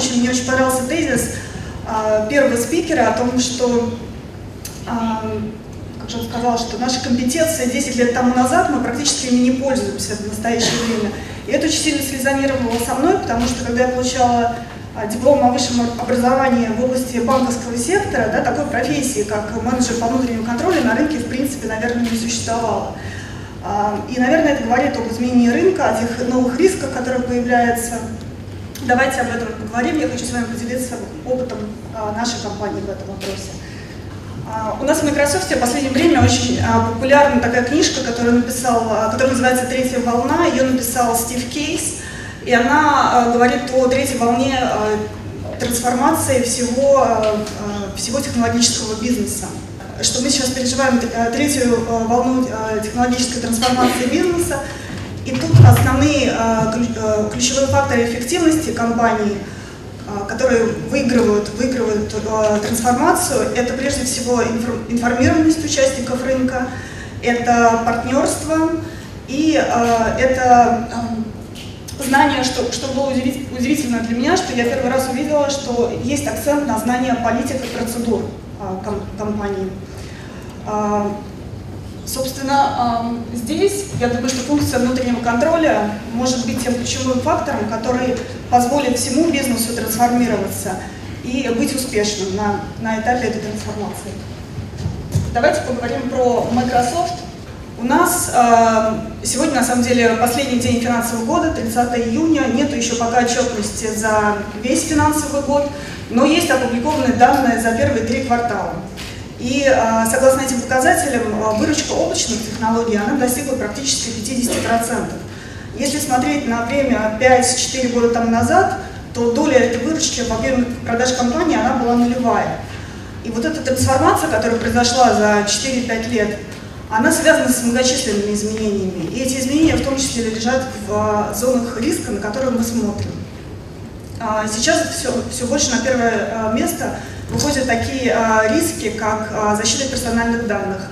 Очень, мне очень понравился тезис первого спикера о том, что как же он сказал, что наши компетенции 10 лет тому назад мы практически ими не пользуемся в настоящее время. И это очень сильно слезонировало со мной, потому что когда я получала а, диплом о высшем образовании в области банковского сектора, да, такой профессии, как менеджер по внутреннему контролю, на рынке, в принципе, наверное, не существовало. А, и, наверное, это говорит об изменении рынка, о тех новых рисках, которые появляются. Давайте об этом поговорим. Я хочу с вами поделиться опытом а, нашей компании в этом вопросе. У нас в Microsoft в последнее время очень популярна такая книжка, которую написал, которая называется «Третья волна». Ее написал Стив Кейс. И она э, говорит о третьей волне э, трансформации всего, э, всего технологического бизнеса. Что мы сейчас переживаем третью волну технологической трансформации бизнеса, и тут основные ключевые факторы эффективности компании, которые выигрывают, выигрывают трансформацию, это прежде всего информированность участников рынка, это партнерство и это знание, что, что было удивительно для меня, что я первый раз увидела, что есть акцент на знание политик и процедур компании. Собственно, здесь, я думаю, что функция внутреннего контроля может быть тем ключевым фактором, который позволит всему бизнесу трансформироваться и быть успешным на, на этапе этой трансформации. Давайте поговорим про Microsoft. У нас сегодня, на самом деле, последний день финансового года, 30 июня, нету еще пока отчетности за весь финансовый год, но есть опубликованные данные за первые три квартала. И э, согласно этим показателям, э, выручка облачных технологий, она достигла практически 50%. Если смотреть на время 5-4 года тому назад, то доля этой выручки в объеме продаж компании, она была нулевая. И вот эта трансформация, которая произошла за 4-5 лет, она связана с многочисленными изменениями. И эти изменения в том числе лежат в а, зонах риска, на которые мы смотрим. А, сейчас все, все больше на первое а, место выходят такие риски, как защита персональных данных,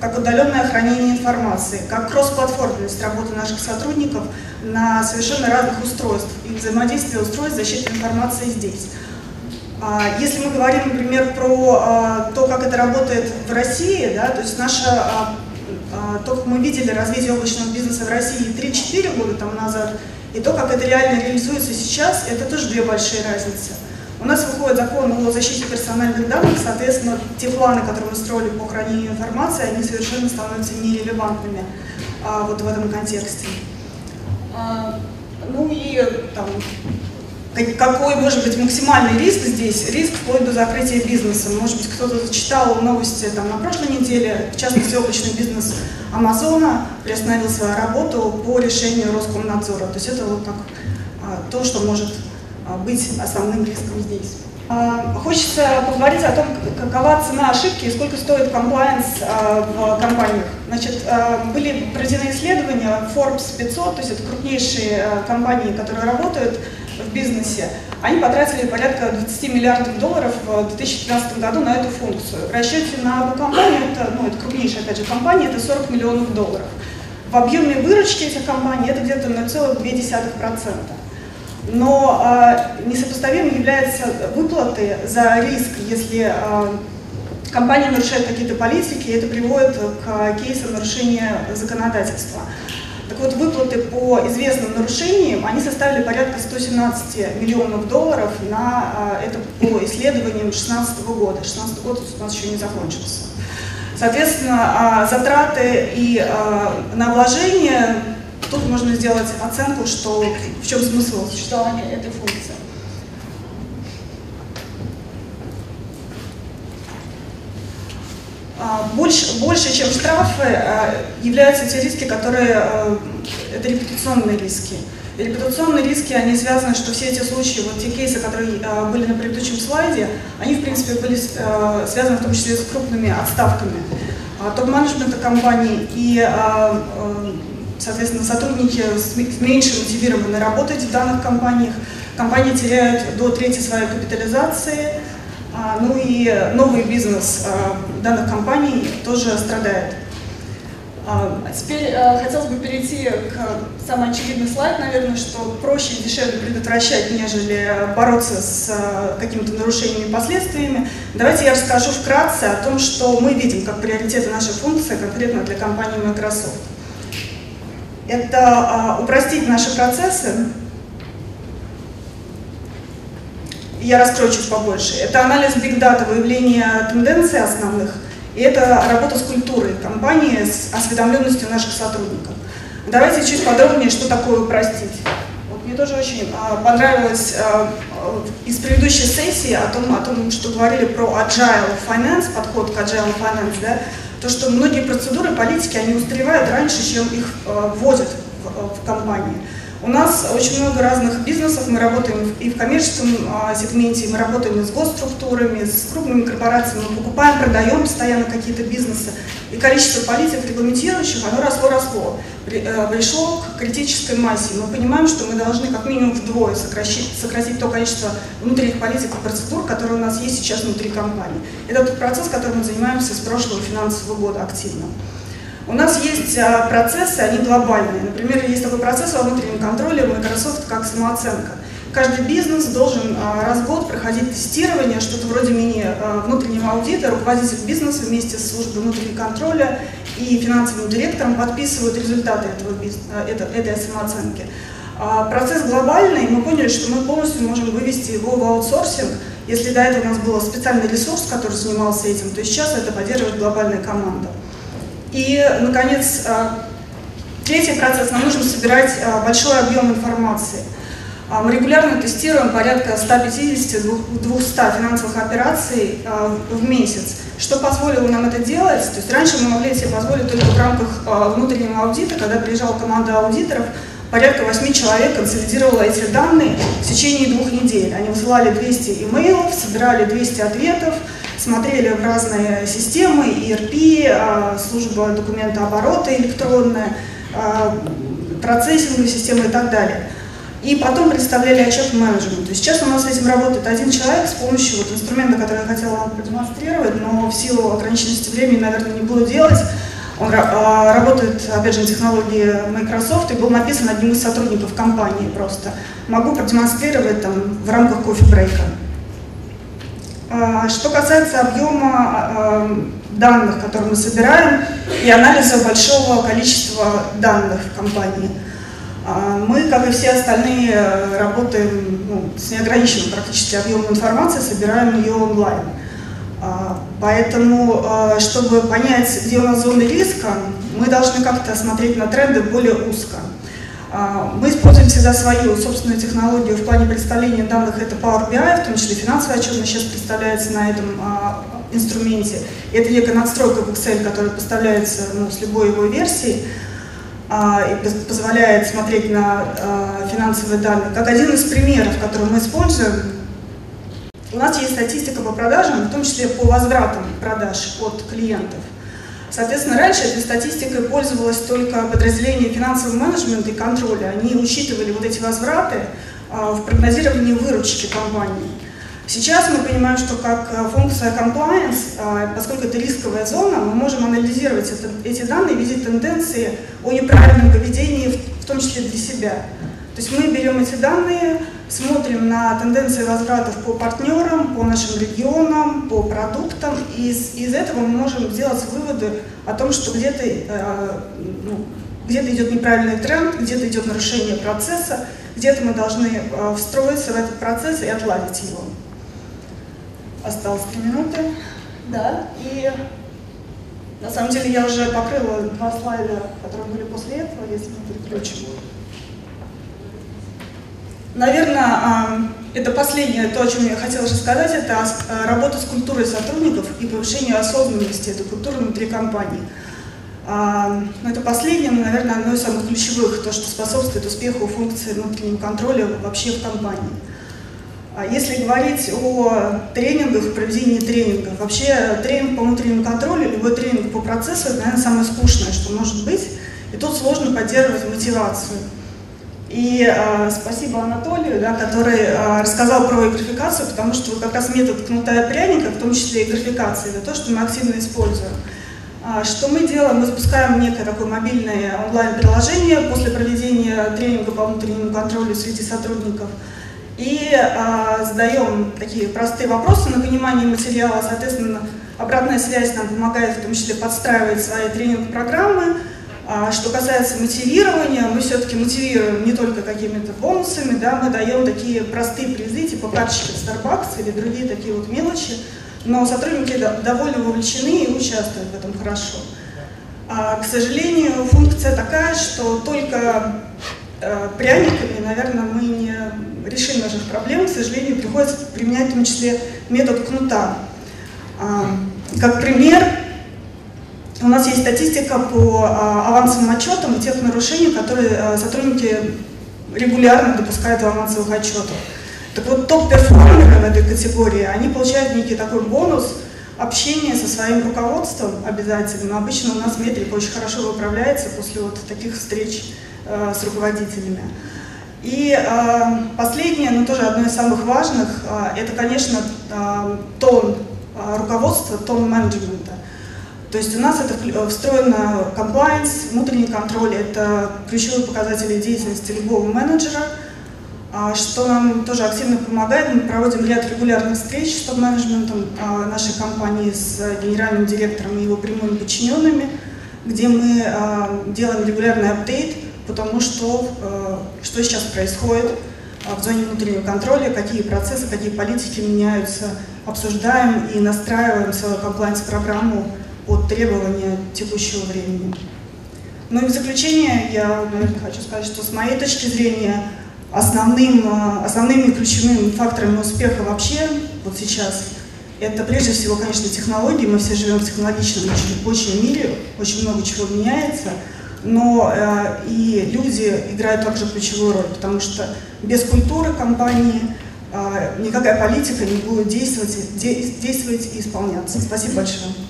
как удаленное хранение информации, как кроссплатформенность работы наших сотрудников на совершенно разных устройствах и взаимодействие устройств защиты информации здесь. Если мы говорим, например, про то, как это работает в России, да, то есть наша а, то, как мы видели развитие облачного бизнеса в России 3-4 года тому назад, и то, как это реально реализуется сейчас, это тоже две большие разницы. У нас выходит закон о защите персональных данных, соответственно, те планы, которые мы строили по хранению информации, они совершенно становятся нерелевантными а, вот в этом контексте. А, ну и там, какой может быть максимальный риск здесь? Риск вплоть до закрытия бизнеса. Может быть, кто-то зачитал новости там, на прошлой неделе, в частности, облачный бизнес Амазона приостановил свою работу по решению Роскомнадзора. То есть это вот как а, то, что может быть основным риском здесь. А, хочется поговорить о том, какова цена ошибки и сколько стоит комплайенс в компаниях. Значит, были проведены исследования Forbes 500, то есть это крупнейшие компании, которые работают в бизнесе, они потратили порядка 20 миллиардов долларов в 2015 году на эту функцию. В расчете на одну компанию, это, ну, это крупнейшая опять же компания, это 40 миллионов долларов. В объеме выручки этих компаний это где-то 0,2%. Но э, несопоставимым являются выплаты за риск, если э, компания нарушает какие-то политики, и это приводит к кейсам нарушения законодательства. Так вот, выплаты по известным нарушениям, они составили порядка 117 миллионов долларов на а, это по исследованиям 2016 года. 2016 год у нас еще не закончился. Соответственно, а, затраты и а, на вложение, тут можно сделать оценку, что в чем смысл существования этой функции. А, больше, больше, чем штрафы, а, являются те риски, которые, а, это репутационные риски. И репутационные риски, они связаны, что все эти случаи, вот те кейсы, которые были на предыдущем слайде, они, в принципе, были связаны в том числе с крупными отставками топ-менеджмента компаний и, соответственно, сотрудники меньше мотивированы работать в данных компаниях. Компании теряют до трети своей капитализации, а, ну и новый бизнес а, данных компаний тоже страдает. А, теперь э, хотелось бы перейти к самый очевидный слайд, наверное, что проще и дешевле предотвращать, нежели бороться с э, какими-то нарушениями и последствиями. Давайте я расскажу вкратце о том, что мы видим как приоритеты нашей функции конкретно для компании Microsoft. Это э, упростить наши процессы, я раскрою чуть побольше. Это анализ биг дата, выявление тенденций основных – и это работа с культурой компании, с осведомленностью наших сотрудников. Давайте чуть подробнее, что такое упростить. Вот мне тоже очень а, понравилось а, из предыдущей сессии о том, о том, что говорили про agile finance, подход к agile finance, да, то, что многие процедуры политики, они устаревают раньше, чем их а, вводят в, в компании. У нас очень много разных бизнесов, мы работаем и в коммерческом а, сегменте, мы работаем и с госструктурами, с крупными корпорациями, мы покупаем, продаем постоянно какие-то бизнесы. И количество политик регламентирующих, оно росло-росло, э, пришло к критической массе. Мы понимаем, что мы должны как минимум вдвое сократить, сократить то количество внутренних политик и процедур, которые у нас есть сейчас внутри компании. Это тот процесс, которым мы занимаемся с прошлого финансового года активно. У нас есть а, процессы, они глобальные. Например, есть такой процесс во внутреннем контроле Microsoft, как самооценка. Каждый бизнес должен а, раз в год проходить тестирование, что-то вроде мини-внутреннего а, аудита. Руководитель бизнеса вместе с службой внутреннего контроля и финансовым директором подписывают результаты этого этой самооценки. Процесс глобальный, мы поняли, что мы полностью можем вывести его в аутсорсинг. Если до этого у нас был специальный ресурс, который занимался этим, то сейчас это поддерживает глобальная команда. И, наконец, а, третий процесс. Нам нужно собирать а, большой объем информации. А, мы регулярно тестируем порядка 150-200 финансовых операций в месяц. Что позволило нам это делать? То есть раньше мы могли себе позволить только в рамках внутреннего аудита, когда приезжала команда аудиторов, порядка 8 человек консолидировала эти данные в течение двух недель. Они высылали 200 имейлов, собирали 200 ответов, смотрели в разные системы, ERP, а, служба документооборота электронная, а, процессинговая система и так далее. И потом представляли отчет менеджменту. Сейчас у нас с этим работает один человек с помощью вот инструмента, который я хотела вам продемонстрировать, но в силу ограниченности времени, наверное, не буду делать. Он а, работает, опять же, на технологии Microsoft и был написан одним из сотрудников компании просто. Могу продемонстрировать там в рамках кофе-брейка. А, что касается объема а, данных, которые мы собираем, и анализа большого количества данных в компании, а, мы, как и все остальные, работаем ну, с неограниченным практически объемом информации, собираем ее онлайн. Поэтому, чтобы понять, где у нас зоны риска, мы должны как-то смотреть на тренды более узко. А, мы используем всегда свою собственную технологию в плане представления данных, это Power BI, в том числе финансовая отчетность сейчас представляется на этом а, инструменте. Это некая надстройка в Excel, которая поставляется ну, с любой его версии а, и позволяет смотреть на финансовые данные. Как один из примеров, который мы используем, у нас есть статистика по продажам, в том числе по возвратам продаж от клиентов. Соответственно, раньше этой статистикой пользовалось только подразделение финансового менеджмента и контроля. Они учитывали вот эти возвраты а, в прогнозировании выручки компании. Сейчас мы понимаем, что как а, функция compliance, а, поскольку это рисковая зона, мы можем анализировать это, эти данные, видеть тенденции о неправильном поведении, в том числе для себя. То есть мы берем эти данные, смотрим на тенденции возвратов по партнерам, по нашим регионам, по продуктам, и из, из этого мы можем сделать выводы о том, что где-то э, ну, где идет неправильный тренд, где-то идет нарушение процесса, где-то мы должны э, встроиться в этот процесс и отладить его. Осталось три минуты. Да, и на самом деле я уже покрыла два слайда, которые были после этого, если мы переключим. Наверное, это последнее, то, о чем я хотела рассказать, это работа с культурой сотрудников и повышение осознанности этой культуры внутри компании. Но это последнее, но, наверное, одно из самых ключевых, то, что способствует успеху функции внутреннего контроля вообще в компании. А если говорить о тренингах, проведении тренингов, вообще тренинг по внутреннему контролю, любой тренинг по процессу, это, наверное, самое скучное, что может быть. И тут сложно поддерживать мотивацию. И э, спасибо Анатолию, да, который э, рассказал про графикацию, потому что вот как раз метод кнута и пряника, в том числе и это то, что мы активно используем. А, что мы делаем? Мы запускаем некое такое мобильное онлайн-приложение после проведения тренинга по внутреннему контролю среди сотрудников и а, задаем такие простые вопросы на понимание материала, соответственно, обратная связь нам помогает в том числе подстраивать свои тренинг-программы. А, что касается мотивирования, мы все-таки мотивируем не только какими-то бонусами, да, мы даем такие простые призы, типа карточки в Starbucks или другие такие вот мелочи, но сотрудники довольно вовлечены и участвуют в этом хорошо. А, к сожалению, функция такая, что только э, пряниками, наверное, мы не решим наших проблем. К сожалению, приходится применять в том числе метод кнута. А, как пример, у нас есть статистика по а, авансовым отчетам и тех нарушений, которые а, сотрудники регулярно допускают в авансовых отчетах. Так вот, топ-перформеры в этой категории, они получают некий такой бонус общения со своим руководством обязательно. Обычно у нас метрика очень хорошо выправляется после вот таких встреч э, с руководителями. И последнее, но тоже одно из самых важных, это, конечно, тон руководства, тон менеджмента. То есть у нас это встроено compliance, внутренний контроль, это ключевые показатели деятельности любого менеджера – а, что нам тоже активно помогает. Мы проводим ряд регулярных встреч с топ-менеджментом а, нашей компании, с генеральным директором и его прямыми подчиненными, где мы а, делаем регулярный апдейт по тому, что, что сейчас происходит в зоне внутреннего контроля, какие процессы, какие политики меняются, обсуждаем и настраиваем свою комплайнс-программу под требования текущего времени. Ну и в заключение я, наверное, хочу сказать, что с моей точки зрения Основным, э, основными ключевыми факторами успеха вообще вот сейчас это прежде всего, конечно, технологии. Мы все живем в технологичном очень, очень мире, очень много чего меняется, но э, и люди играют также ключевую роль, потому что без культуры компании э, никакая политика не будет действовать, де, действовать и исполняться. Спасибо большое.